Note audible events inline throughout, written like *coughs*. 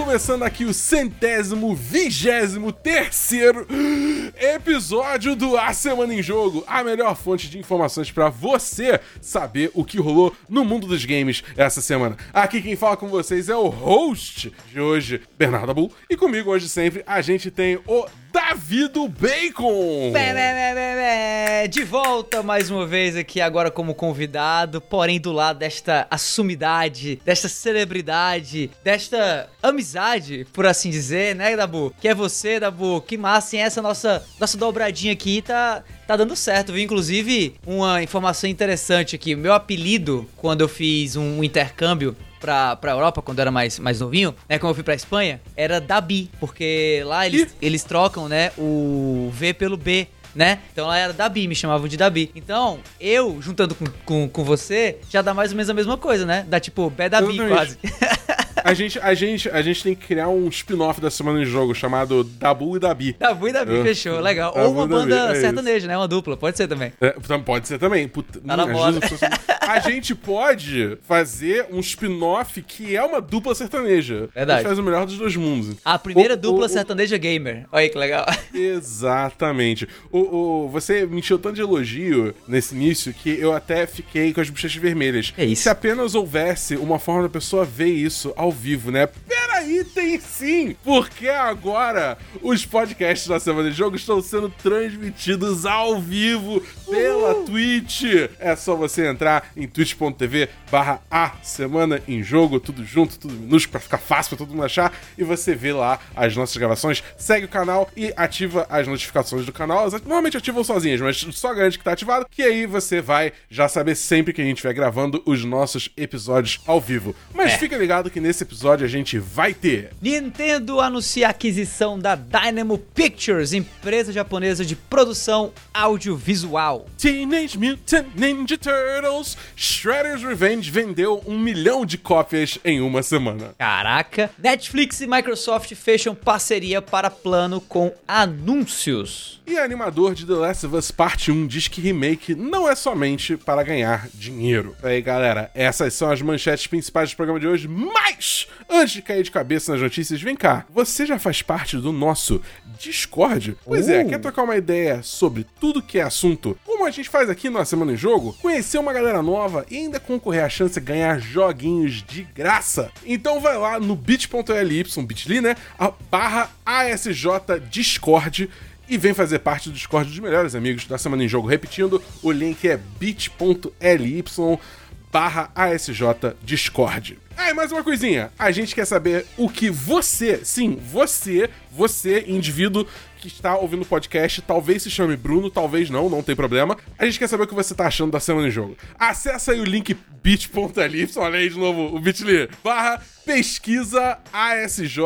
começando aqui o centésimo, vigésimo terceiro episódio do A Semana em Jogo, a melhor fonte de informações para você saber o que rolou no mundo dos games essa semana. Aqui quem fala com vocês é o host de hoje, Bernardo Bull, e comigo hoje sempre a gente tem o Davido Bacon! Bé, bé, bé, bé, bé. De volta mais uma vez aqui, agora como convidado, porém do lado desta assumidade, desta celebridade, desta amizade, por assim dizer, né, Dabu? Que é você, Dabu. Que massa, hein? Essa nossa, nossa dobradinha aqui tá, tá dando certo, viu? Inclusive, uma informação interessante aqui. Meu apelido, quando eu fiz um intercâmbio pra, pra Europa, quando eu era mais, mais novinho, né? Quando eu fui pra Espanha, era Dabi, porque lá eles, eles trocam, né, o V pelo B. Né? Então lá era Dabi, me chamavam de Dabi. Então, eu, juntando com, com, com você, já dá mais ou menos a mesma coisa, né? Dá tipo Bé Dabi, quase. *laughs* A gente, a, gente, a gente tem que criar um spin-off da Semana em Jogo chamado Dabu e Dabi. Dabu e Dabi, É. fechou, legal. Dabu Ou uma Dabi, banda é sertaneja, né? Uma dupla, pode ser também. É, então pode ser também. Puta, Tá na moda. *laughs* A gente pode fazer um spin-off que é uma dupla sertaneja. Verdade. A gente faz o melhor dos dois mundos. A primeira O- dupla o- o- sertaneja gamer. Olha aí que legal. *laughs* Exatamente. O, o- você me encheu tanto de elogio nesse início que eu até fiquei com as bochechas vermelhas. É isso. Se apenas houvesse uma forma da pessoa ver isso ao vivo, né? Peraí, tem sim! Porque agora os podcasts da Semana de Jogo estão sendo transmitidos ao vivo pela Twitch. É só você entrar em twitch.tv barra a Semana em Jogo, tudo junto, tudo minúsculo, pra ficar fácil pra todo mundo achar. E você vê lá as nossas gravações, segue o canal e ativa as notificações do canal. Normalmente ativam sozinhas, mas só garante que tá ativado, que aí você vai já saber sempre que a gente estiver gravando os nossos episódios ao vivo. Mas É. fica ligado que nesse episódio a gente vai ter Nintendo anuncia a aquisição da Dynamo Pictures, empresa japonesa de produção audiovisual. Teenage Mutant Ninja Turtles Shredder's Revenge vendeu um milhão de cópias em uma semana. Caraca! Netflix e Microsoft fecham parceria para plano com anúncios. E animador de The Last of Us Parte 1 diz que remake não é somente para ganhar dinheiro. Aí, galera, essas são as manchetes principais do programa de hoje. Mas, antes de cair de cabeça nas notícias, vem cá. Você já faz parte do nosso Discord? Pois é, Uh. quer trocar uma ideia sobre tudo que é assunto? Como a gente faz aqui na Semana em Jogo? Conhecer uma galera nova e ainda concorrer à chance de ganhar joguinhos de graça? Então vai lá no bit.ly, bit.ly, né? A barra ASJ Discord e vem fazer parte do Discord dos melhores amigos da Semana em Jogo. Repetindo, o link é bit.ly barra ASJ Discord. Ah, e mais uma coisinha. A gente quer saber o que você, sim, você, você, indivíduo que está ouvindo o podcast, talvez se chame Bruno, talvez não, não tem problema. A gente quer saber o que você tá achando da Semana em Jogo. Acesse aí o link bit.ly, olha aí de novo o bit.ly, barra pesquisa ASJ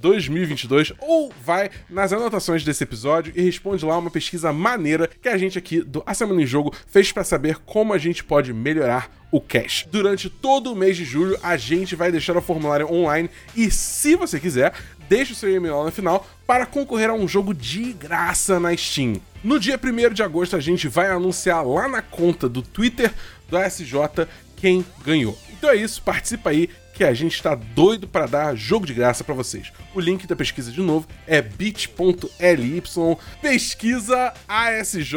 2022 ou vai nas anotações desse episódio e responde lá uma pesquisa maneira que a gente aqui do A Semana em Jogo fez pra saber como a gente pode melhorar o cash. Durante todo o mês de julho, a gente vai deixar o formulário online e, se você quiser, deixe o seu e-mail lá no final para concorrer a um jogo de graça na Steam. No dia 1 de agosto, a gente vai anunciar lá na conta do Twitter do ASJ quem ganhou. Então é isso, participa aí que a gente tá doido para dar jogo de graça para vocês. O link da pesquisa de novo é bit.ly pesquisa ASJ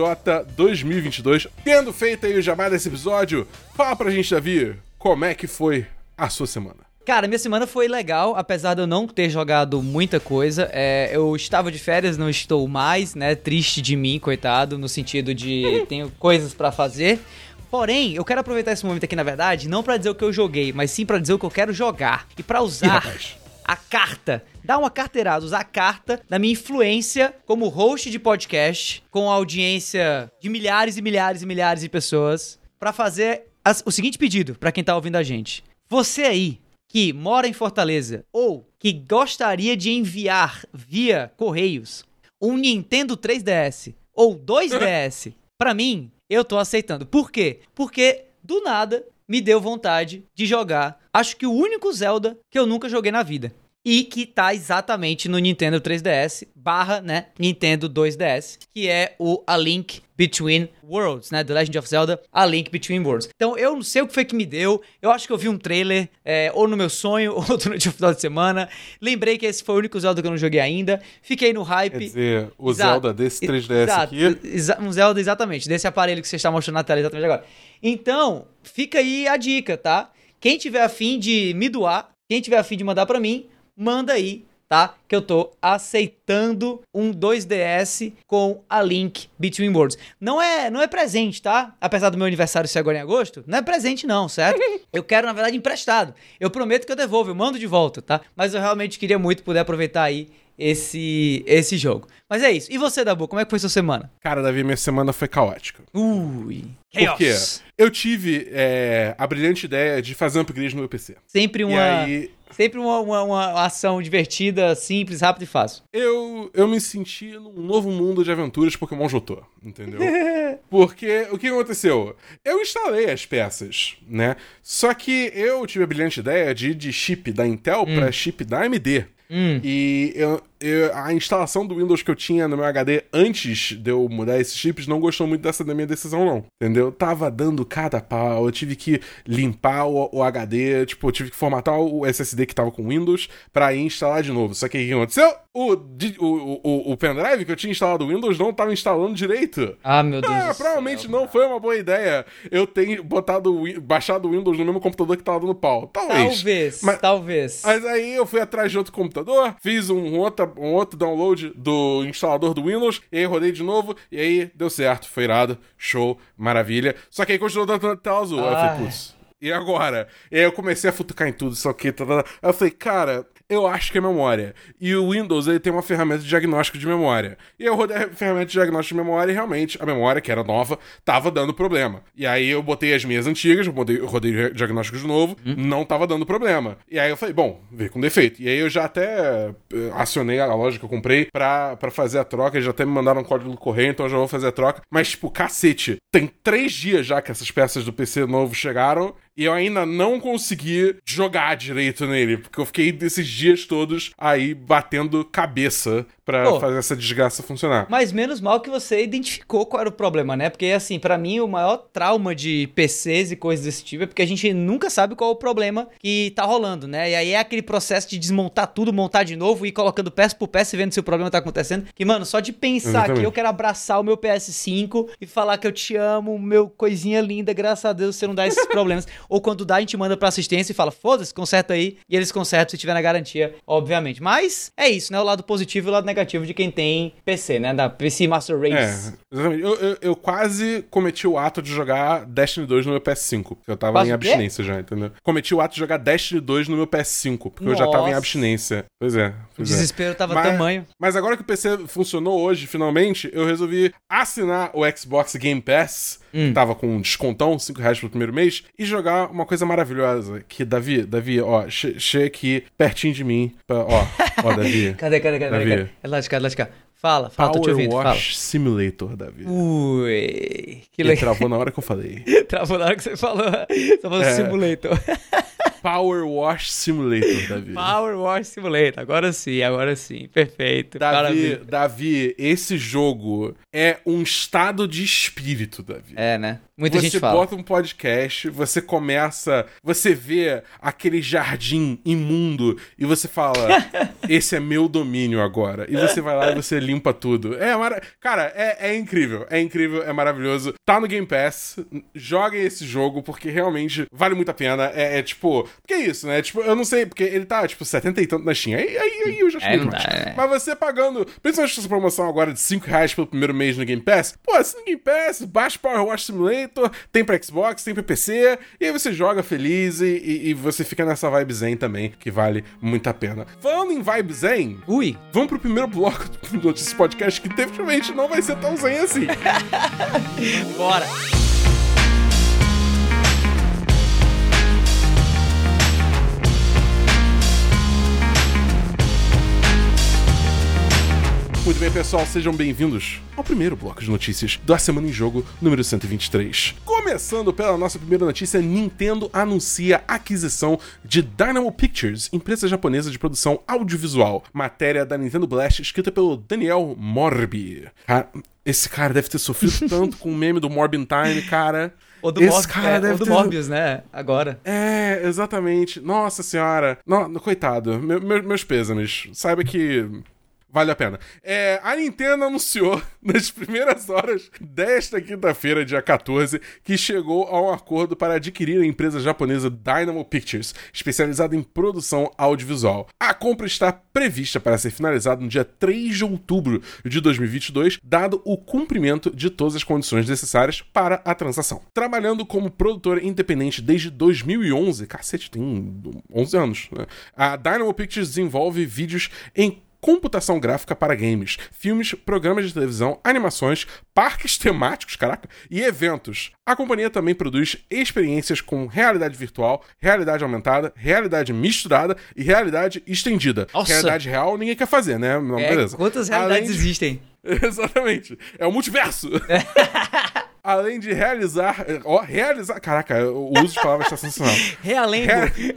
2022. Tendo feito aí o jabá desse episódio, fala pra gente, Davi, como é que foi a sua semana? Cara, minha semana foi legal, apesar de eu não ter jogado muita coisa. É, eu estava de férias, não estou mais, né? Triste de mim, coitado, no sentido de *laughs* tenho coisas pra fazer. Porém, eu quero aproveitar esse momento aqui, na verdade, não pra dizer o que eu joguei, mas sim pra dizer o que eu quero jogar. E pra Ih, usar a carta, dar uma carteirada, usar a carta da minha influência como host de podcast, com audiência de milhares e milhares e milhares de pessoas, pra fazer as- o seguinte pedido pra quem tá ouvindo a gente. Você aí que mora em Fortaleza ou que gostaria de enviar via correios um Nintendo 3DS ou 2DS, *laughs* pra mim, eu tô aceitando. Por quê? Porque do nada me deu vontade de jogar. Acho que o único Zelda que eu nunca joguei na vida. e que tá exatamente no Nintendo 3DS barra, né, Nintendo 2DS, que é o A Link Between Worlds, né? The Legend of Zelda, A Link Between Worlds. Então, eu não sei o que foi que me deu. Eu acho que eu vi um trailer, é, ou no meu sonho, *laughs* ou durante o final de semana. Lembrei que esse foi o único Zelda que eu não joguei ainda. Fiquei no hype. Quer dizer, o Exato. Zelda desse 3DS Exato. aqui. Exa um Zelda, exatamente, desse aparelho que você está mostrando na tela exatamente agora. Então, fica aí a dica, tá? Quem tiver afim de me doar, quem tiver afim de mandar para mim, manda aí tá? Que eu tô aceitando um 2DS com a Link Between Worlds. Não é, não é presente, tá? Apesar do meu aniversário ser agora em agosto, não é presente não, certo? *laughs* Eu quero, na verdade, emprestado. Eu prometo que eu devolvo, eu mando de volta, tá? Mas eu realmente queria muito poder aproveitar aí esse, esse jogo. Mas é isso. E você, Dabu, como é que foi sua semana? Cara, Davi, minha semana foi caótica. Ui. Chaos. Por quê? Eu tive é, a brilhante ideia de fazer um upgrade no meu PC. Sempre uma. Aí... Sempre uma, uma, uma, ação divertida, simples, rápida e fácil. Eu, eu me senti num novo mundo de aventuras Pokémon Jotô, entendeu? *laughs* Porque o que aconteceu? Eu instalei as peças, né? Só que eu tive a brilhante ideia de ir de chip da Intel hum. para chip da AMD. Hum. E eu, eu, a instalação do Windows que eu tinha no meu HD antes de eu mudar esses chips não gostou muito dessa da minha decisão, não. Entendeu? Tava dando cada pau, eu tive que limpar o, o HD, tipo, eu tive que formatar o SSD que tava com Windows pra ir instalar de novo. Só que o que aconteceu? O, o, o, o pendrive que eu tinha instalado o Windows não tava instalando direito. Ah, meu Deus. Ah, provavelmente céu, não foi uma boa ideia eu ter botado, baixado o Windows no mesmo computador que tava dando pau. Talvez. Talvez, mas, talvez. Mas aí eu fui atrás de outro computador, fiz um, um um outro download do instalador do Windows, e aí rodei de novo, e aí deu certo, foi irado, show, maravilha. Só que aí continuou dando tela azul. Aí eu falei, putz, e agora? E aí eu comecei a futucar em tudo, só que. Tá, tá, tá. Aí eu falei, cara, eu acho que é memória. E o Windows ele tem uma ferramenta de diagnóstico de memória. E eu rodei a ferramenta de diagnóstico de memória e realmente a memória, que era nova, tava dando problema. E aí eu botei as minhas antigas, eu rodei, rodei diagnóstico de novo, hum. não tava dando problema. E aí eu falei, bom, veio com defeito. E aí eu já até eh, acionei a loja que eu comprei pra, pra fazer a troca, eles já até me mandaram um código do correio, então eu já vou fazer a troca. Mas, tipo, cacete, tem três dias já que essas peças do PC novo chegaram e eu ainda não consegui jogar direito nele, porque eu fiquei desses dias todos aí batendo cabeça para fazer essa desgraça funcionar. Mas menos mal que você identificou qual era o problema, né? Porque assim, para mim o maior trauma de PCs e coisas desse tipo é porque a gente nunca sabe qual é o problema que tá rolando, né? E aí é aquele processo de desmontar tudo, montar de novo e ir colocando peça por peça e vendo se o problema tá acontecendo. Que, mano, só de pensar Exatamente. que eu quero abraçar o meu PS5 e falar que eu te amo, meu coisinha linda, graças a Deus você não dá esses problemas. *laughs* Ou quando dá, a gente manda pra assistência e fala, foda-se, conserta aí. E eles consertam se tiver na garantia, obviamente. Mas é isso, né? O lado positivo e o lado negativo de quem tem PC, né? Da PC Master Race. É, exatamente. Eu, eu, eu, quase cometi o ato de jogar Destiny 2 no meu PS5. Eu tava Quase em abstinência já, entendeu? Cometi o ato de jogar Destiny 2 no meu PS5, porque Nossa. eu já tava em abstinência. Pois é. Pois o desespero é. tava mas, tamanho. Mas agora que o PC funcionou hoje, finalmente, eu resolvi assinar o Xbox Game Pass. Hum. Tava com um descontão, 5 reais pro primeiro mês, e jogar uma coisa maravilhosa. Que, Davi, Davi, ó, chega aqui pertinho de mim. Pra, ó, ó, Davi. *laughs* cadê, cadê, cadê? Davi. cadê? É lá de cá, é lá de cá. Fala, fala, Power tô te ouvindo. Wash fala. Simulator, Davi. Ui, que legal. travou na hora que eu falei. *laughs* travou na hora que você falou. Você falou é. Simulator. *laughs* Power Wash Simulator, *laughs* Davi. Power Wash Simulator, agora sim, agora sim, perfeito. Davi, Davi, esse jogo é um estado de espírito, Davi. É, né? Muita você gente fala. Você bota um podcast, você começa, você vê aquele jardim imundo e você fala, *laughs* esse é meu domínio agora. E você vai lá e você limpa tudo. É, mara... cara, é, é incrível, é incrível, é maravilhoso. Tá no Game Pass, joguem esse jogo porque realmente vale muito a pena. É, é tipo, que é isso, né? Tipo, eu não sei, porque ele tá, tipo, 70 e tanto na Steam. Aí, aí, aí eu já achei é, dá, é. Mas você pagando, principalmente essa promoção agora de 5 reais pelo primeiro mês no Game Pass, pô, assina no Game Pass, baixa Power Wash Simulator, tem pra Xbox, tem pra PC, e aí você joga feliz e, e, e você fica nessa vibe zen também, que vale muito a pena. Falando em vibe zen, Ui. vamos pro primeiro bloco *laughs* do Notícias Podcast, que definitivamente não vai ser tão zen assim. *laughs* Bora! Muito bem, pessoal, sejam bem-vindos ao primeiro bloco de notícias da Semana em Jogo número 123. Começando pela nossa primeira notícia, Nintendo anuncia a aquisição de Dynamo Pictures, empresa japonesa de produção audiovisual. Matéria da Nintendo Blast escrita pelo Daniel Morbi. Cara, esse cara deve ter sofrido *laughs* tanto com o meme do Morbin Time, cara. Ou do, Esse Morb- cara é, deve ou do ter- Morbius, né? Agora. É, exatamente. Nossa senhora. No, coitado. Meu- meu- meus pêsames. Saiba que vale a pena. É, a Nintendo anunciou *laughs* nas primeiras horas desta quinta-feira, dia 14, que chegou a um acordo para adquirir a empresa japonesa Dynamo Pictures, especializada em produção audiovisual. A compra está prevista para ser finalizada no dia 3 de outubro de 2022, dado o cumprimento de todas as condições necessárias para a transação. Trabalhando como produtora independente desde 2011, cacete, tem 11 anos, né? A Dynamo Pictures desenvolve vídeos em computação gráfica para games, filmes, programas de televisão, animações, parques *laughs* temáticos, caraca, e eventos. A companhia também produz experiências com realidade virtual, realidade aumentada, realidade misturada e realidade estendida. Nossa! Realidade real ninguém quer fazer, né? Não, É, beleza. quantas realidades de- existem? *laughs* Exatamente. É o multiverso. *laughs* Além de realizar. Ó, realizar. Caraca, o uso de palavras está sensacional. Realengo. Re-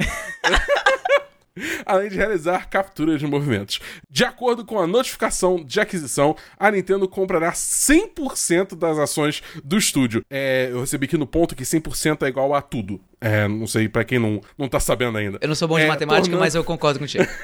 Além de realizar capturas de movimentos. De acordo com a notificação de aquisição, a Nintendo comprará 100% das ações do estúdio. É, eu recebi aqui no ponto que 100% é igual a tudo. É, não sei pra quem não, não tá sabendo ainda. Eu não sou bom de É, matemática, tornando- mas eu concordo contigo. *laughs*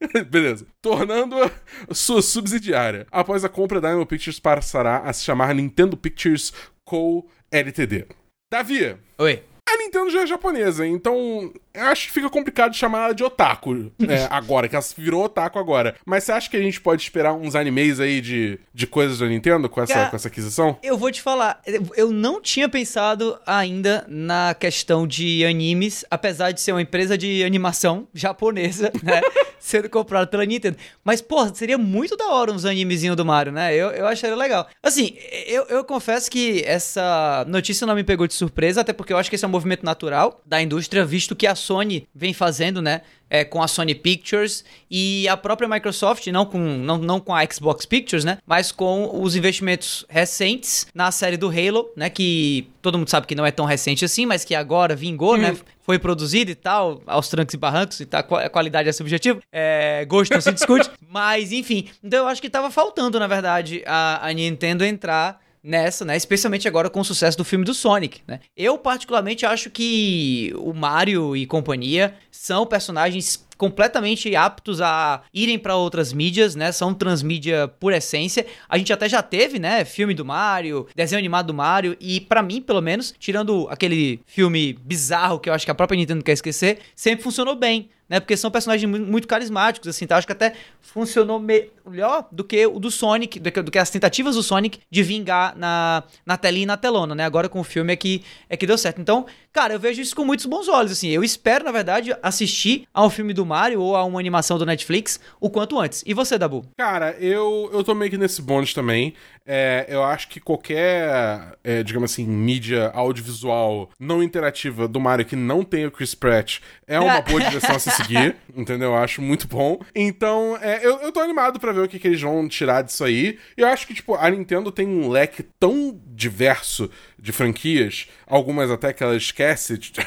*laughs* Beleza. Tornando-a sua subsidiária. Após a compra, a Dynamo Pictures passará a se chamar Nintendo Pictures Co. Ltd. Davi, Oi. a Nintendo já é japonesa, então eu acho que fica complicado chamar ela de otaku é, *laughs* agora, que ela virou otaku agora. Mas você acha que a gente pode esperar uns animes aí de, de coisas da Nintendo com essa, Cara, com essa aquisição? Eu vou te falar, eu não tinha pensado ainda na questão de animes, apesar de ser uma empresa de animação japonesa, *laughs* né? sendo comprada pela Nintendo. Mas, pô, seria muito da hora uns animezinhos do Mario, né? Eu, eu acharia legal. Assim, eu, eu confesso que essa notícia não me pegou de surpresa, até porque eu acho que esse é um movimento natural da indústria, visto que a Sony vem fazendo, né? é, com a Sony Pictures e a própria Microsoft, não com, não, não com a Xbox Pictures, né? Mas com os investimentos recentes na série do Halo, né? Que todo mundo sabe que não é tão recente assim, mas que agora vingou, né? Foi produzido e tal, aos trancos e barrancos, e tá, a qualidade é subjetiva. É, gosto não se discute. *laughs* mas, enfim. Então eu acho que tava faltando, na verdade, a, a Nintendo entrar nessa, né? Especialmente agora com o sucesso do filme do Sonic, né? Eu particularmente acho que o Mario e companhia são personagens completamente aptos a irem para outras mídias, né? São transmídia por essência. A gente até já teve, né, filme do Mario, desenho animado do Mario e para mim, pelo menos, tirando aquele filme bizarro que eu acho que a própria Nintendo quer esquecer, sempre funcionou bem. Né, porque são personagens mu- muito carismáticos, assim, tá? Acho que até funcionou melhor do que o do Sonic, do que, do que as tentativas do Sonic de vingar na, na telinha e na telona, né? Agora com o filme é que, é que deu certo. Então, cara, eu vejo isso com muitos bons olhos, assim. Eu espero, na verdade, assistir ao filme do Mario ou a uma animação do Netflix o quanto antes. E você, Dabu? Cara, eu, eu tô meio que nesse bônus também. É, eu acho que qualquer, é, digamos assim, mídia audiovisual não interativa do Mario que não tenha o Chris Pratt é uma boa *laughs* direção a se seguir, entendeu? Eu acho muito bom. Então, é, eu, eu tô animado pra ver o que, que eles vão tirar disso aí. Eu acho que, tipo, a Nintendo tem um leque tão diverso de franquias, algumas até que ela esquece. de- *coughs*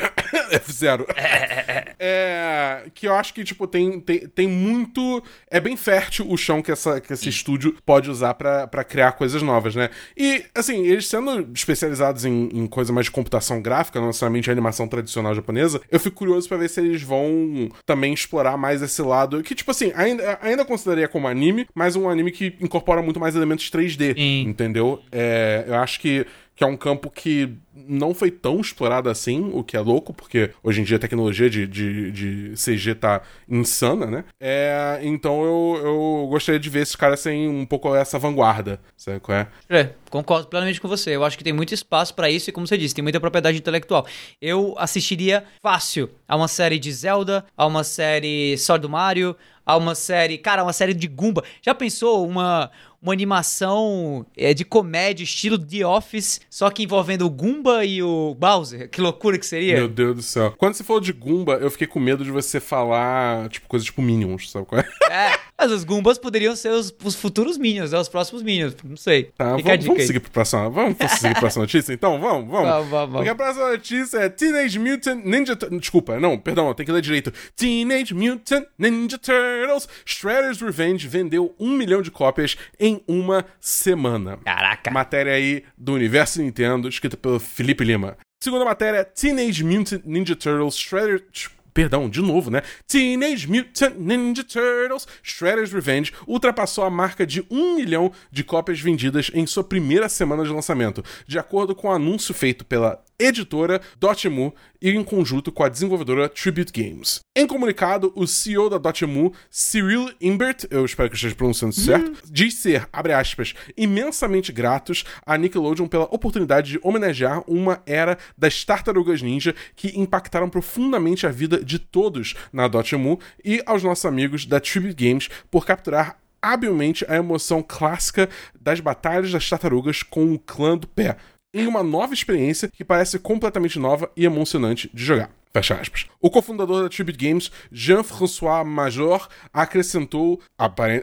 F0. *laughs* É, que eu acho que, tipo, tem, tem, tem muito. É bem fértil o chão que, essa, que esse estúdio pode usar pra criar coisas novas, né? E, assim, eles sendo especializados em, em coisa mais de computação gráfica, não necessariamente animação tradicional japonesa, eu fico curioso pra ver se eles vão também explorar mais esse lado. Que, tipo assim, ainda, ainda consideraria como anime, mas um anime que incorpora muito mais elementos 3D. Sim. Entendeu? É, eu acho que que é um campo que não foi tão explorado assim, o que é louco, porque hoje em dia a tecnologia de, de, de CG tá insana, né? É, então eu, eu gostaria de ver esses caras sem um pouco essa vanguarda, sabe qual é? É, concordo plenamente com você. Eu acho que tem muito espaço pra isso e, como você disse, tem muita propriedade intelectual. Eu assistiria fácil a uma série de Zelda, a uma série só do Mario, a uma série, cara, uma série de Goomba. Já pensou uma uma animação é, de comédia estilo The Office, só que envolvendo o Goomba Goomba e o Bowser. Que loucura que seria. Meu Deus do céu. Quando você falou de Goomba, eu fiquei com medo de você falar, tipo, coisas tipo Minions, sabe qual é? É, mas os Goombas poderiam ser os, os futuros Minions, né? Os próximos Minions. Não sei. Tá, Fica a vamos, vamos seguir pro próximo. Vamos seguir pra próxima notícia, então? Vamos, vamos. Vamos, vamos, Porque a próxima notícia é Teenage Mutant Ninja Tur- Desculpa, não, perdão, tem que ler direito. Teenage Mutant Ninja Turtles Shredder's Revenge vendeu um milhão de cópias em uma semana. Caraca. Matéria aí do Universo Nintendo, escrita pelo Felipe Lima. Segunda matéria, Teenage Mutant Ninja Turtles Shredder... Perdão, de novo, né? Teenage Mutant Ninja Turtles Shredder's Revenge ultrapassou a marca de um milhão de cópias vendidas em sua primeira semana de lançamento, de acordo com o anúncio feito pela editora Dotemu e em conjunto com a desenvolvedora Tribute Games. Em comunicado, o CEO da Dotemu, Cyril Imbert, eu espero que esteja pronunciando certo, diz ser, abre aspas, imensamente gratos à Nickelodeon pela oportunidade de homenagear uma era das tartarugas ninja que impactaram profundamente a vida de todos na Dotemu e aos nossos amigos da Tribute Games por capturar habilmente a emoção clássica das batalhas das tartarugas com o clã do pé, em uma nova experiência que parece completamente nova e emocionante de jogar. Fecha aspas. O cofundador da Tribute Games, Jean-François Major, acrescentou, abre,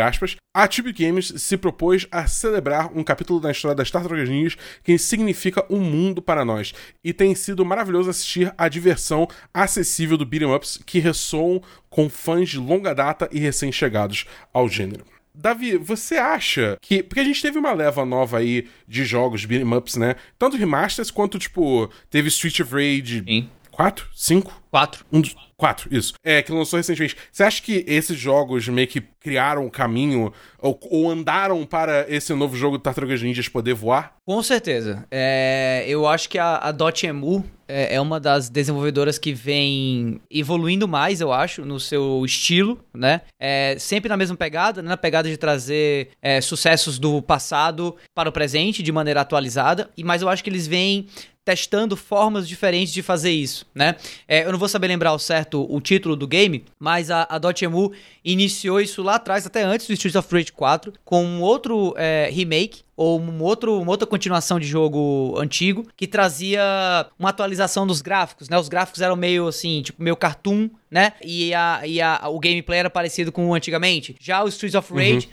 aspas, a Tribute Games se propôs a celebrar um capítulo da história das Tartarugas Ninjas que significa um mundo para nós, e tem sido maravilhoso assistir a diversão acessível do beat'em ups que ressoam com fãs de longa data e recém-chegados ao gênero. Davi, você acha que. Porque a gente teve uma leva nova aí de jogos beat'em ups, né? Tanto remasters quanto, tipo, teve Street of Rage Sim. 4? 5? Quatro. Um dos. Quatro, isso. É, que lançou recentemente. Você acha que esses jogos meio que criaram o caminho ou, ou andaram para esse novo jogo do Tartarugas Ninjas poder voar? Com certeza. É, eu acho que a, a Dotemu é, é uma das desenvolvedoras que vem evoluindo mais, eu acho, no seu estilo, né? É, sempre na mesma pegada, né? na pegada de trazer é, sucessos do passado para o presente de maneira atualizada. E mas eu acho que eles vêm testando formas diferentes de fazer isso, né? É, eu não vou saber lembrar ao certo o título do game, mas a, a Dotemu iniciou isso lá atrás, até antes do Streets of Rage 4, com um outro é, remake ou um outro, uma outra continuação de jogo antigo que trazia uma atualização dos gráficos, né? Os gráficos eram meio assim, tipo meio cartoon, né? E, a, e a, o gameplay era parecido com o antigamente. Já o Streets of Rage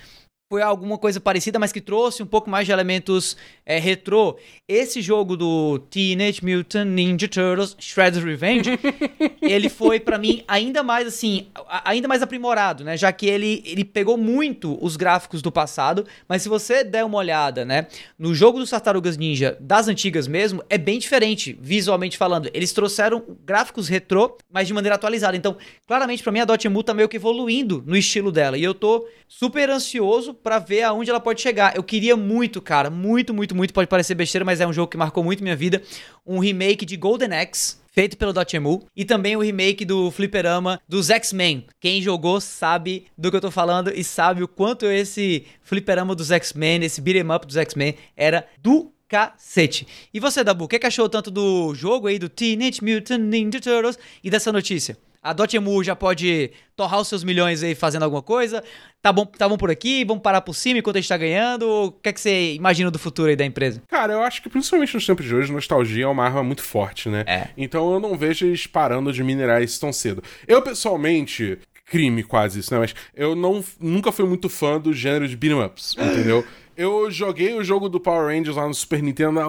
foi alguma coisa parecida, mas que trouxe um pouco mais de elementos é, retrô. Esse jogo do Teenage Mutant Ninja Turtles Shredder's Revenge, *laughs* ele foi pra mim ainda mais assim, ainda mais aprimorado, né? Já que ele, ele pegou muito os gráficos do passado, mas se você der uma olhada, né, no jogo dos Tartarugas Ninja das antigas mesmo, é bem diferente, visualmente falando. Eles trouxeram gráficos retrô, mas de maneira atualizada. Então, claramente pra mim a Dotemu tá meio que evoluindo no estilo dela, e eu tô super ansioso pra ver aonde ela pode chegar. Eu queria muito, cara, muito, muito, muito, pode parecer besteira, mas é um jogo que marcou muito minha vida, um remake de Golden Axe, feito pelo Dotemu, e também o remake do Fliperama dos X-Men. Quem jogou sabe do que eu tô falando e sabe o quanto esse Fliperama dos X-Men, esse beat'em up dos X-Men, era do cacete. E você, Dabu, o que, que achou tanto do jogo aí do Teenage Mutant Ninja Turtles e dessa notícia? A Dotemu já pode torrar os seus milhões aí fazendo alguma coisa? Tá bom, tá bom por aqui? Vamos parar por cima enquanto a gente tá ganhando? O que é que você imagina do futuro aí da empresa? Cara, eu acho que principalmente nos tempos de hoje, nostalgia é uma arma muito forte, né? É. Então eu não vejo eles parando de minerar isso tão cedo. Eu, pessoalmente, crime quase isso, né? Mas eu não, nunca fui muito fã do gênero de beat'em ups, entendeu? *laughs* Eu joguei o jogo do Power Rangers lá no Super Nintendo há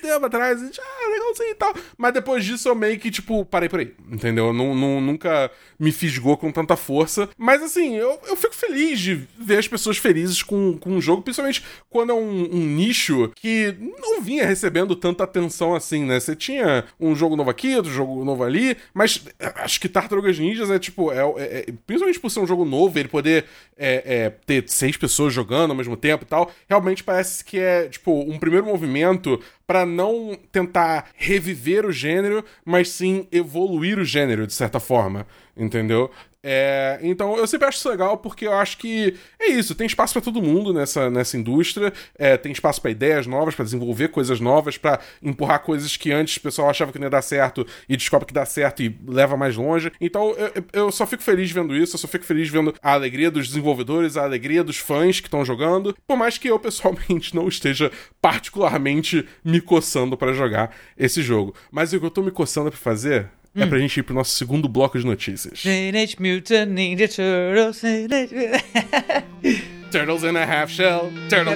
muito tempo atrás, e, ah, legalzinho e tal. Mas depois disso eu meio que, tipo, parei por aí, entendeu? Não, não- nunca me fisgou com tanta força. Mas assim, eu, eu fico feliz de ver as pessoas felizes com, com um jogo, principalmente quando é um, um nicho que não vinha recebendo tanta atenção assim, né? Você tinha um jogo novo aqui, outro jogo novo ali, mas acho que Tartarugas Ninjas é tipo, é, é- é- principalmente por ser um jogo novo, ele poder é, é, ter seis pessoas jogando ao mesmo tempo e tal, realmente parece que é, tipo, um primeiro movimento pra não tentar reviver o gênero, mas sim evoluir o gênero, de certa forma, entendeu? É, então eu sempre acho isso legal porque eu acho que é isso, tem espaço para todo mundo nessa, nessa indústria, é, tem espaço para ideias novas, para desenvolver coisas novas, para empurrar coisas que antes o pessoal achava que não ia dar certo e descobre que dá certo e leva mais longe. Então eu, eu só fico feliz vendo isso, eu só fico feliz vendo a alegria dos desenvolvedores, a alegria dos fãs que estão jogando, por mais que eu pessoalmente *laughs* não esteja particularmente me coçando para jogar esse jogo. Mas o que eu tô me coçando para fazer é pra gente ir pro nosso segundo bloco de notícias. Teenage Mutant Ninja Turtles. *laughs* Turtles in a half shell, turtle.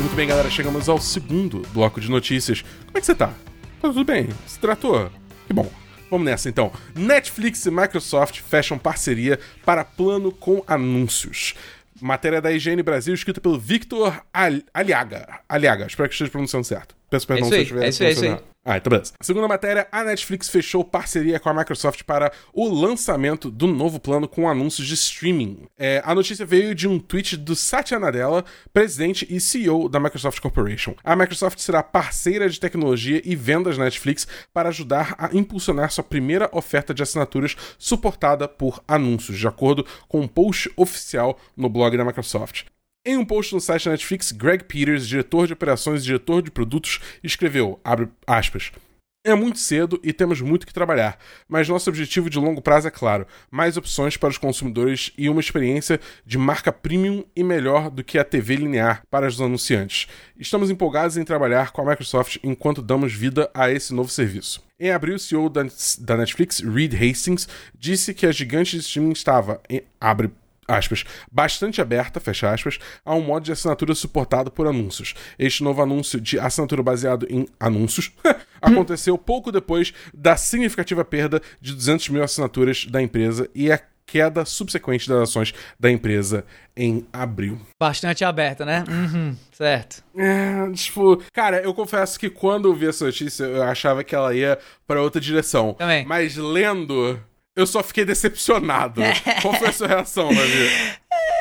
Muito bem, galera, chegamos ao segundo bloco de notícias. Como é que você tá? Tá tudo bem? Se tratou? Que bom. Vamos nessa então. Netflix e Microsoft fecham parceria para plano com anúncios. Matéria da IGN Brasil, escrita pelo Victor Al Aliaga. Aliaga, espero que esteja pronunciando certo. Peço perdão isso se eu estiver é isso aí, é isso aí. Ah, então beleza. Segunda matéria, a Netflix fechou parceria com a Microsoft para o lançamento do novo plano com anúncios de streaming. É, a notícia veio de um tweet do Satya Nadella, presidente e CEO da Microsoft Corporation. A Microsoft será parceira de tecnologia e vendas Netflix para ajudar a impulsionar sua primeira oferta de assinaturas suportada por anúncios, de acordo com um post oficial no blog da Microsoft. Em um post no site da Netflix, Greg Peters, diretor de operações e diretor de produtos, escreveu, abre aspas, é muito cedo e temos muito que trabalhar, mas nosso objetivo de longo prazo é claro: mais opções para os consumidores e uma experiência de marca premium e melhor do que a TV linear para os anunciantes. Estamos empolgados em trabalhar com a Microsoft enquanto damos vida a esse novo serviço. Em abril, o CEO da, Netflix, Reed Hastings, disse que a gigante de streaming estava, em, abre aspas, bastante aberta, fecha aspas, a um modo de assinatura suportado por anúncios. Este novo anúncio de assinatura baseado em anúncios *laughs* aconteceu pouco depois da significativa perda de 200 mil assinaturas da empresa e a queda subsequente das ações da empresa em abril. Bastante aberta, né? Uhum, certo. É, tipo, cara, eu confesso que quando eu vi essa notícia, eu achava que ela ia para outra direção. Também. Mas lendo, eu só fiquei decepcionado. *laughs* Qual foi a sua reação, Davi? *laughs*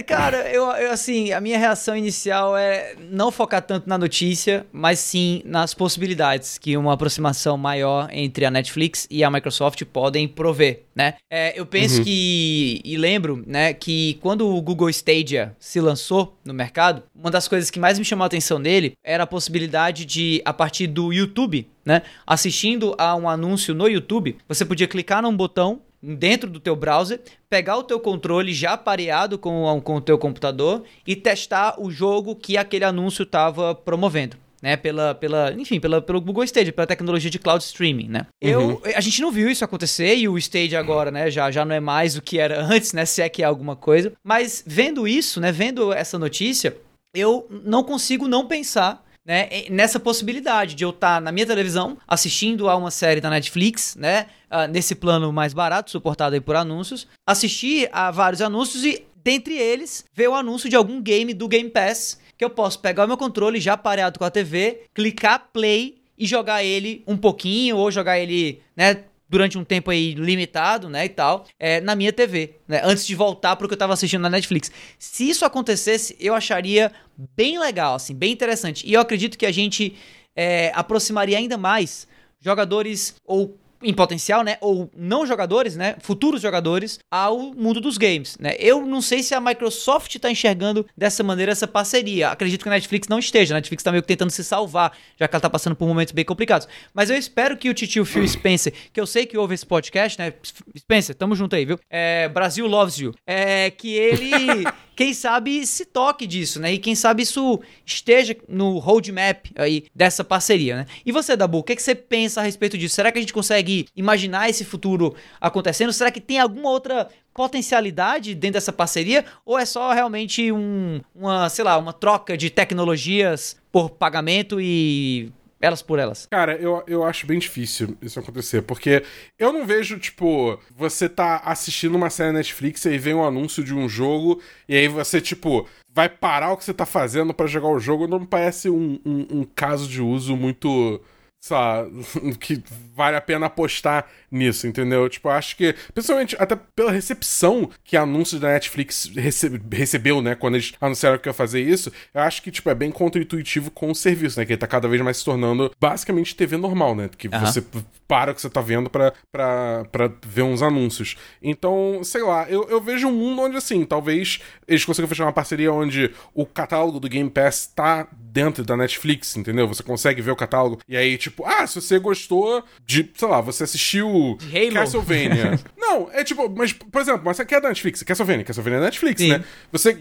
É, cara, eu, eu, assim, a minha reação inicial é não focar tanto na notícia, mas sim nas possibilidades que uma aproximação maior entre a Netflix e a Microsoft podem prover, né? É, eu penso que, e lembro, né, que quando o Google Stadia se lançou no mercado, uma das coisas que mais me chamou a atenção nele era a possibilidade de, a partir do YouTube, né, assistindo a um anúncio no YouTube, você podia clicar num botão dentro do teu browser, pegar o teu controle já pareado com, com o teu computador e testar o jogo que aquele anúncio estava promovendo. Né, pela, pela, enfim, pela, pelo Google Stadia, pela tecnologia de cloud streaming, né? Eu, a gente não viu isso acontecer e o Stadia agora, né, já, já não é mais o que era *laughs* antes, né, se é que é alguma coisa. Mas vendo isso, né, vendo essa notícia, eu não consigo não pensar né, nessa possibilidade de eu estar na minha televisão assistindo a uma série da Netflix, né, uh, nesse plano mais barato, suportado aí por anúncios, assistir a vários anúncios e, dentre eles, ver o anúncio de algum game do Game Pass que eu posso pegar o meu controle já pareado com a TV, clicar play e jogar ele um pouquinho ou jogar ele, né, durante um tempo aí limitado, né, e tal, é, na minha TV, né, antes de voltar pro que eu tava assistindo na Netflix. Se isso acontecesse, eu acharia bem legal, assim, bem interessante. E eu acredito que a gente é, aproximaria ainda mais jogadores ou em potencial, né, ou não jogadores, né, futuros jogadores ao mundo dos games, né? Eu não sei se a Microsoft está enxergando dessa maneira essa parceria. Acredito que a Netflix não esteja. A Netflix está meio que tentando se salvar, já que ela está passando por momentos bem complicados. Mas eu espero que o titio Phil Spencer, que eu sei que ouve esse podcast, né, Spencer, tamo junto aí, viu? É, Brasil loves you. É que ele *laughs* quem sabe se toque disso, né? E quem sabe isso esteja no roadmap aí dessa parceria, né? E você, Dabu, o que, que você pensa a respeito disso? Será que a gente consegue imaginar esse futuro acontecendo? Será que tem alguma outra potencialidade dentro dessa parceria? Ou é só realmente um, uma, sei lá, uma troca de tecnologias por pagamento e elas por elas. Cara, eu, eu acho bem difícil isso acontecer, porque eu não vejo, tipo, você tá assistindo uma série Netflix e aí vem um anúncio de um jogo, e aí você, tipo, vai parar o que você tá fazendo para jogar o jogo. Não me parece um, um, um caso de uso muito sabe, *laughs* que vale a pena apostar nisso, entendeu? Tipo, acho que, principalmente até pela recepção que anúncios da Netflix recebe, recebeu, né, quando eles anunciaram que ia fazer isso, eu acho que, tipo, é bem contra-intuitivo com o serviço, né, que ele tá cada vez mais se tornando basicamente TV normal, né, que uhum. você para o que você tá vendo pra, pra, pra ver uns anúncios. Então, sei lá, eu, eu vejo um mundo onde, assim, talvez eles consigam fechar uma parceria onde o catálogo do Game Pass tá dentro da Netflix, entendeu? Você consegue ver o catálogo e aí, tipo, ah, se você gostou de, sei lá, você assistiu Halo. Castlevania. *laughs* Não, é tipo, mas, por exemplo, mas você quer da Netflix? Castlevania, Castlevania é Netflix, Sim. né? Você,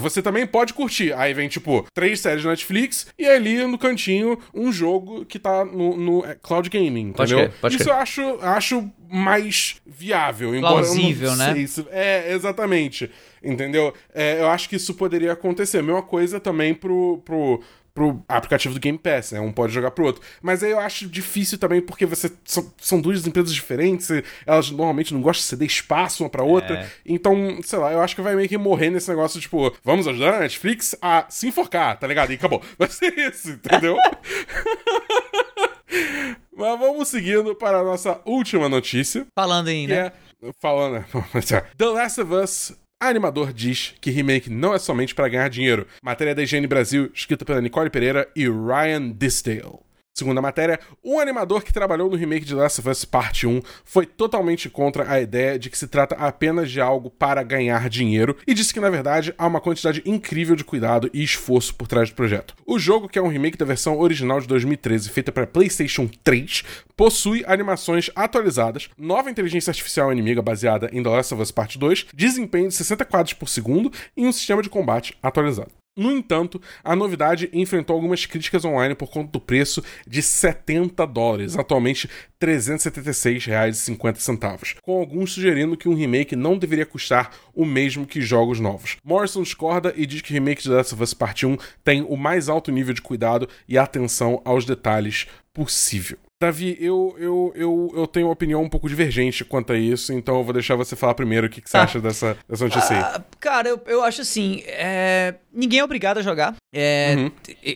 você também pode curtir. Aí vem, tipo, três séries da Netflix e ali no cantinho um jogo que tá no, no é, cloud gaming, entendeu? Pode pode Isso eu acho, acho mais viável. Plausível, né? Isso. É, exatamente. Entendeu? É, eu acho que isso poderia acontecer. A mesma coisa também pro, pro, pro aplicativo do Game Pass, né? Um pode jogar pro outro. Mas aí eu acho difícil também, porque você são, são duas empresas diferentes, elas normalmente não gostam de ceder espaço uma pra outra. É. Então, sei lá, eu acho que vai meio que morrer nesse negócio, tipo, vamos ajudar a Netflix a se enforcar, tá ligado? E acabou. *laughs* Vai ser isso, entendeu? *laughs* Mas vamos seguindo para a nossa última notícia. Falando em, né? É, falando. *laughs* The Last of Us animador diz que remake não é somente para ganhar dinheiro. Matéria da Higiene Brasil, escrita pela Nicole Pereira e Ryan Disdale. Segundo a matéria, um animador que trabalhou no remake de Last of Us Parte 1 foi totalmente contra a ideia de que se trata apenas de algo para ganhar dinheiro e disse que, na verdade, há uma quantidade incrível de cuidado e esforço por trás do projeto. O jogo, que é um remake da versão original de 2013 feita para PlayStation 3, possui animações atualizadas, nova inteligência artificial inimiga baseada em The Last of Us Part 2, desempenho de 60 quadros por segundo e um sistema de combate atualizado. No entanto, a novidade enfrentou algumas críticas online por conta do preço de 70 dólares, atualmente R$ 376,50, com alguns sugerindo que um remake não deveria custar o mesmo que jogos novos. Morrison discorda e diz que o remake de Last of Us Part 1 tem o mais alto nível de cuidado e atenção aos detalhes possível. Davi, eu, eu, eu, eu tenho uma opinião um pouco divergente quanto a isso, então eu vou deixar você falar primeiro o que, que você ah. acha dessa, dessa notícia aí. Ah, cara, eu, eu acho assim: é... ninguém é obrigado a jogar. É... Uhum.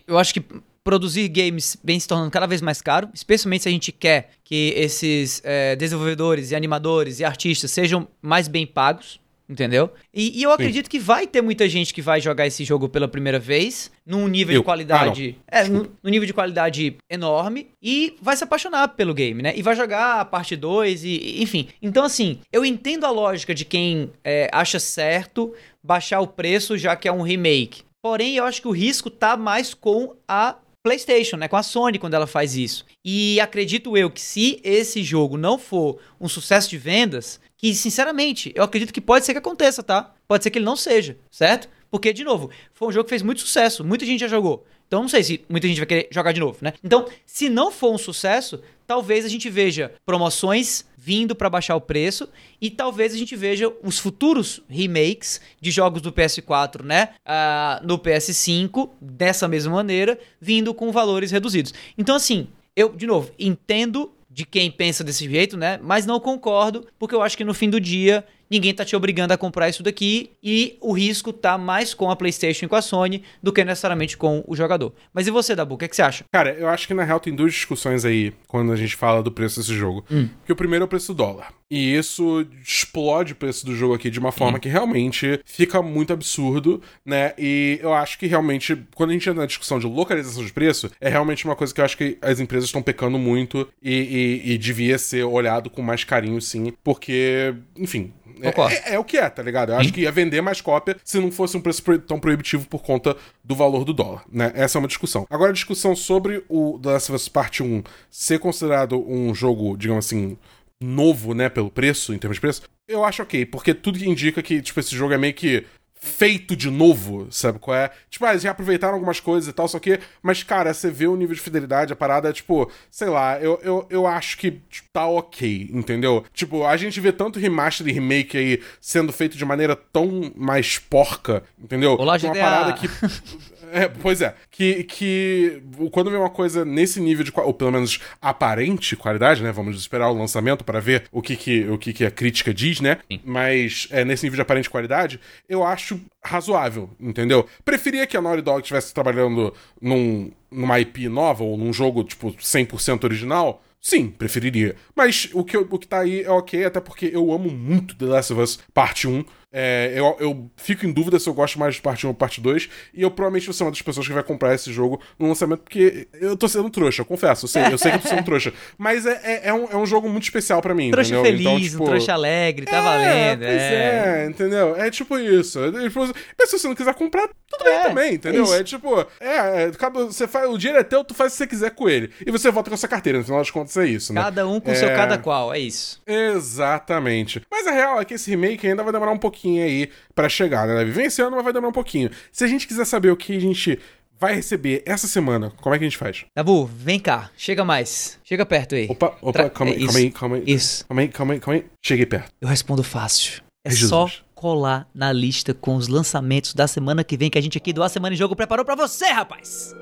Eu acho que produzir games vem se tornando cada vez mais caro, especialmente se a gente quer que esses é, desenvolvedores e animadores e artistas sejam mais bem pagos entendeu? E, e eu acredito Sim. que vai ter muita gente que vai jogar esse jogo pela primeira vez, num nível eu. de qualidade. Ah, é, num, num, nível de qualidade enorme, e vai se apaixonar pelo game, né? E vai jogar a parte 2, e, enfim. Então, assim, eu entendo a lógica de quem é, acha certo baixar o preço, já que é um remake. Porém, eu acho que o risco tá mais com a PlayStation, né, com a Sony quando ela faz isso. E acredito eu que se esse jogo não for um sucesso de vendas, que sinceramente, eu acredito que pode ser que aconteça, tá? Pode ser que ele não seja, certo? Porque de novo, foi um jogo que fez muito sucesso, muita gente já jogou. Então não sei se muita gente vai querer jogar de novo, né? Então, se não for um sucesso, talvez a gente veja promoções vindo para baixar o preço e talvez a gente veja os futuros remakes de jogos do PS4, né, uh, no PS5 dessa mesma maneira, vindo com valores reduzidos. Então assim, eu de novo entendo de quem pensa desse jeito, né? Mas não concordo, porque eu acho que no fim do dia ninguém tá te obrigando a comprar isso daqui e o risco tá mais com a PlayStation e com a Sony do que necessariamente com o jogador. Mas e você, Dabu, o que, é que você acha? Cara, eu acho que na real tem duas discussões aí quando a gente fala do preço desse jogo. Hum. Que o primeiro é o preço do dólar. E isso explode o preço do jogo aqui de uma forma hum. que realmente fica muito absurdo, né? E eu acho que realmente, quando a gente entra na discussão de localização de preço, é realmente uma coisa que eu acho que as empresas estão pecando muito e, e, e devia ser olhado com mais carinho, sim, porque, enfim, é, é, é, o que é, tá ligado? Eu acho que ia vender mais cópia se não fosse um preço tão proibitivo por conta do valor do dólar, né? Essa é uma discussão. Agora, a discussão sobre o The Last of Us Part 1 ser considerado um jogo, digamos assim, novo, né, pelo preço, em termos de preço, eu acho ok, porque tudo que indica que, tipo, esse jogo é meio que feito de novo, sabe qual é? Tipo, ah, eles reaproveitaram algumas coisas e tal, só que, mas cara, você vê o nível de fidelidade, a parada é tipo, sei lá, eu, eu, eu acho que tá ok, entendeu? Tipo, a gente vê tanto remaster e remake aí sendo feito de maneira tão mais porca, entendeu? Olá, GTA. Uma parada que *laughs* É, pois é. Que, que quando vem uma coisa nesse nível de, ou pelo menos aparente qualidade, né? Vamos esperar o lançamento para ver o que, que, o que, que a crítica diz, né? Sim. Mas é, nesse nível de aparente qualidade, eu acho razoável, entendeu? Preferia que a Naughty Dog estivesse trabalhando num, numa IP nova ou num jogo, tipo, 100% original. Sim, preferiria. Mas o que, o que tá aí é ok, até porque eu amo muito The Last of Us Parte 1. É, eu, eu fico em dúvida se eu gosto mais de parte 1 ou parte 2. E eu provavelmente vou ser uma das pessoas que vai comprar esse jogo no lançamento, porque eu tô sendo trouxa, eu confesso. Eu sei, eu sei que eu tô sendo *laughs* trouxa. Mas é, é, é um, é um jogo muito especial pra mim. Trouxa entendeu? feliz, Então, um tipo, trouxa alegre, tá é, valendo. Pois é. entendeu? É tipo isso. É, tipo, Mas se você não quiser comprar, tudo É, bem também, entendeu? É tipo, é, é, cada- você faz, o dinheiro é teu, tu faz o que você quiser com ele. E você volta com a sua carteira, no final das contas é isso, né? Cada um com É. seu cada qual, é isso. Exatamente. Mas a real é que esse remake ainda vai demorar um pouquinho aí pra chegar, né? Deve vir esse ano, mas vai demorar um pouquinho. Se a gente quiser saber o que a gente vai receber essa semana, como é que a gente faz? Dabu, vem cá, chega mais. Chega perto aí. Opa, opa, Tra- calma aí, é calma aí, calma aí. Isso. Calma aí, calma aí, calma aí. Cheguei perto. Eu respondo fácil. É Ai, Jesus. só colar na lista com os lançamentos da semana que vem que a gente aqui do A Semana em Jogo preparou pra você, rapaz.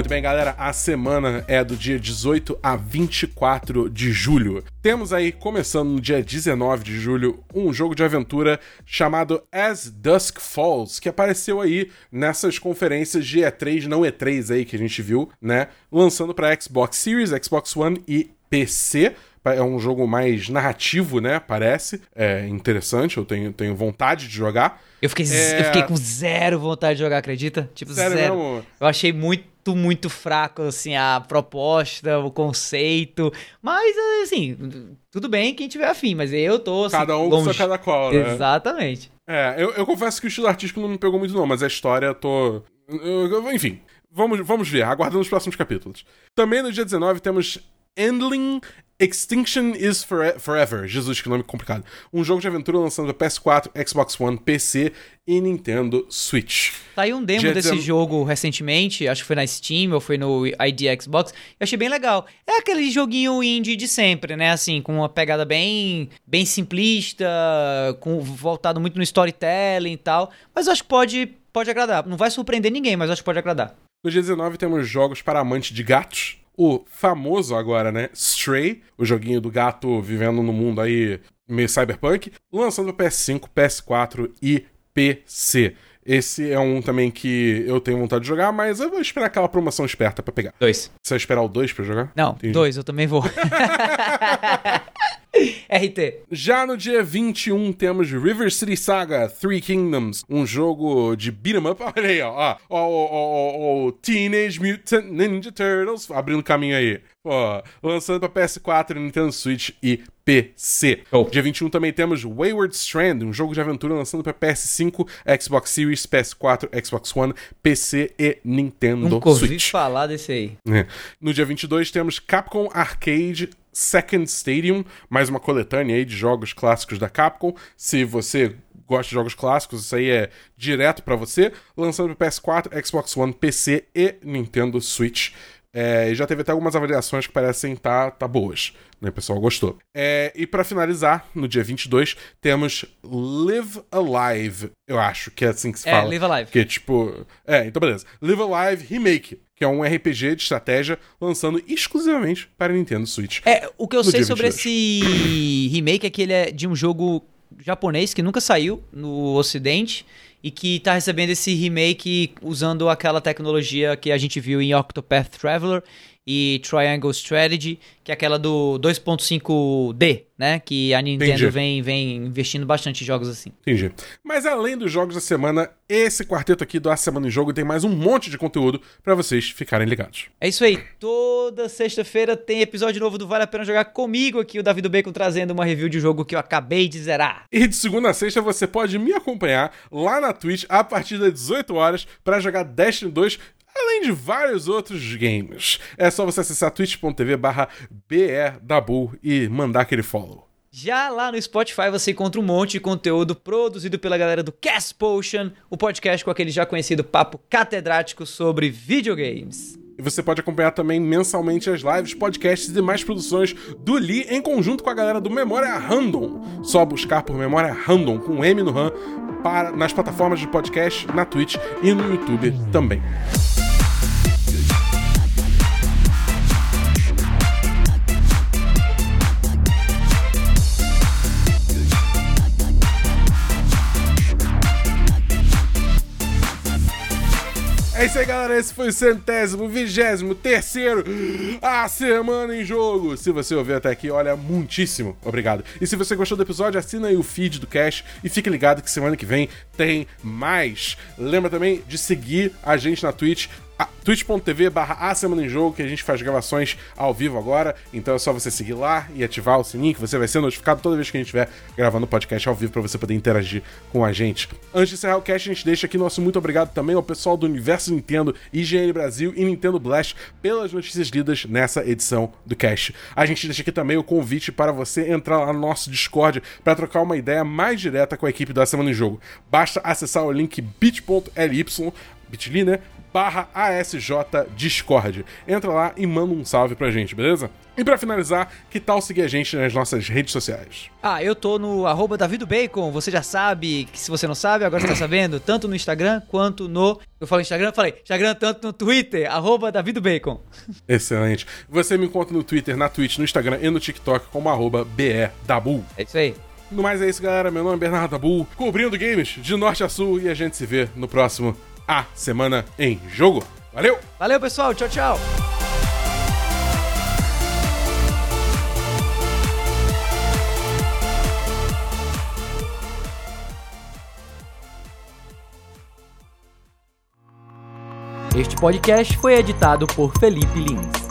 Muito bem, galera, a semana é do dia 18 a 24 de julho. Temos aí, começando no dia 19 de julho, um jogo de aventura chamado As Dusk Falls, que apareceu aí nessas conferências de E3, não E3 aí que a gente viu, né? Lançando para Xbox Series, Xbox One e PC. É um jogo mais narrativo, né? Parece. É interessante, eu tenho, tenho vontade de jogar. Eu fiquei, É. eu fiquei com zero vontade de jogar, acredita? Tipo, Sério zero. mesmo? Eu achei muito, muito fraco, assim, a proposta, o conceito. Mas, assim, tudo bem quem tiver afim, mas eu tô, assim, Cada um com longe. cada qual, né? Exatamente. É, eu, eu confesso que o estilo artístico não me pegou muito, não, mas a história eu tô. eu- eu- enfim, vamos, vamos ver, aguardando os próximos capítulos. Também no dia 19 temos Endling Extinction is Fore- Forever. Jesus, que nome complicado. Um jogo de aventura lançando para PS4, Xbox One, PC e Nintendo Switch. Saiu um demo Dia desse 19 jogo recentemente, acho que foi na Steam ou foi no ID Xbox. Eu achei bem legal. É aquele joguinho indie de sempre, né? Assim, com uma pegada bem, bem simplista, com voltado muito no storytelling e tal. Mas eu acho que pode, pode agradar. Não vai surpreender ninguém, mas eu acho que pode agradar. No dia 19 temos jogos para amantes de gatos. O famoso agora, né? Stray, o joguinho do gato vivendo no mundo aí meio cyberpunk, lançando para PS5, PS4 e PC. Esse é um também que eu tenho vontade de jogar, mas eu vou esperar aquela promoção esperta pra pegar. Dois. Você vai esperar o 2 pra jogar? Não, Entendi. dois, eu também vou. *laughs* RT. Já no dia 21 temos River City Saga Three Kingdoms, um jogo de beat'em up. *laughs* Olha aí, ó. ó, ó, ó, ó, ó, Teenage Mutant Ninja Turtles abrindo caminho aí. Ó, lançando pra PS4, Nintendo Switch e PC. Show. Dia 21 também temos Wayward Strand, um jogo de aventura lançando pra PS5, Xbox Series, PS4, Xbox One, PC e Nintendo Nunca ouvi Switch. falar desse aí. É. No dia 22 temos Capcom Arcade Second Stadium, mais uma coletânea aí de jogos clássicos da Capcom. Se você gosta de jogos clássicos, isso aí é direto pra você. Lançando para PS4, Xbox One, PC e Nintendo Switch. É, e já teve até algumas avaliações que parecem tá, tá boas, né? O pessoal gostou. É, e pra finalizar, no dia 22, temos Live Alive, eu acho que é assim que se É, fala. Live Alive. Que é tipo. É, então beleza. Live Alive Remake, que é um RPG de estratégia lançando exclusivamente para Nintendo Switch. É, o que eu sei sobre 22. esse remake é que ele é de um jogo japonês que nunca saiu no ocidente e que tá recebendo esse remake usando aquela tecnologia que a gente viu em Octopath Traveler e Triangle Strategy, que é aquela do 2.5D, né? Que a Nintendo Entendi. vem, vem investindo bastante em jogos assim. Entendi. Mas além dos jogos da semana, esse quarteto aqui do A Semana em Jogo tem mais um monte de conteúdo para vocês ficarem ligados. É isso aí. Toda sexta-feira tem episódio novo do Vale a Pena Jogar comigo aqui, o Davi do Bacon, trazendo uma review de um jogo que eu acabei de zerar. E de segunda a sexta você pode me acompanhar lá na Twitch a partir das 18 horas para jogar Destiny 2, além de vários outros games. É só você acessar twitch.tv barra BRDabu e mandar aquele follow. Já lá no Spotify você encontra um monte de conteúdo produzido pela galera do Cast Potion, o podcast com aquele já conhecido papo catedrático sobre videogames. E você pode acompanhar também mensalmente as lives, podcasts e mais produções do Lee em conjunto com a galera do Memória Random. Só buscar por Memória Random com M no RAM para, nas plataformas de podcast, na Twitch e no YouTube também. É isso aí, galera. Esse foi o centésimo, vigésimo, terceiro A Semana em Jogo. Se você ouviu até aqui, olha, muitíssimo obrigado. E se você gostou do episódio, assina aí o feed do Cash e fique ligado que semana que vem tem mais. Lembra também de seguir a gente na Twitch twitch.tv barra A Semana em Jogo, que a gente faz gravações ao vivo agora. Então é só você seguir lá e ativar o sininho, que você vai ser notificado toda vez que a gente estiver gravando o podcast ao vivo para você poder interagir com a gente. Antes de encerrar o cast, a gente deixa aqui nosso muito obrigado também ao pessoal do Universo Nintendo, IGN Brasil e Nintendo Blast pelas notícias lidas nessa edição do cast. A gente deixa aqui também o convite para você entrar lá no nosso Discord para trocar uma ideia mais direta com a equipe da Semana em Jogo. Basta acessar o link bit.ly bit.ly, né? Barra ASJ Discord. Entra lá e manda um salve pra gente, beleza? E para finalizar, que tal seguir a gente nas nossas redes sociais? Ah, eu tô no arroba DavidoBacon, você já sabe, que se você não sabe, agora você tá sabendo, *coughs* tanto no Instagram quanto no... Eu falo Instagram, falei Instagram tanto no Twitter, arroba DavidoBacon. *laughs* Excelente. Você me encontra no Twitter, na Twitch, no Instagram e no TikTok como arroba BEDabu. É isso aí. No mais é isso, galera. Meu nome é Bernardo Dabu, cobrindo games de norte a sul e a gente se vê no próximo A Semana em Jogo. Valeu! Valeu, pessoal. Tchau, tchau. Este podcast foi editado por Felipe Lins.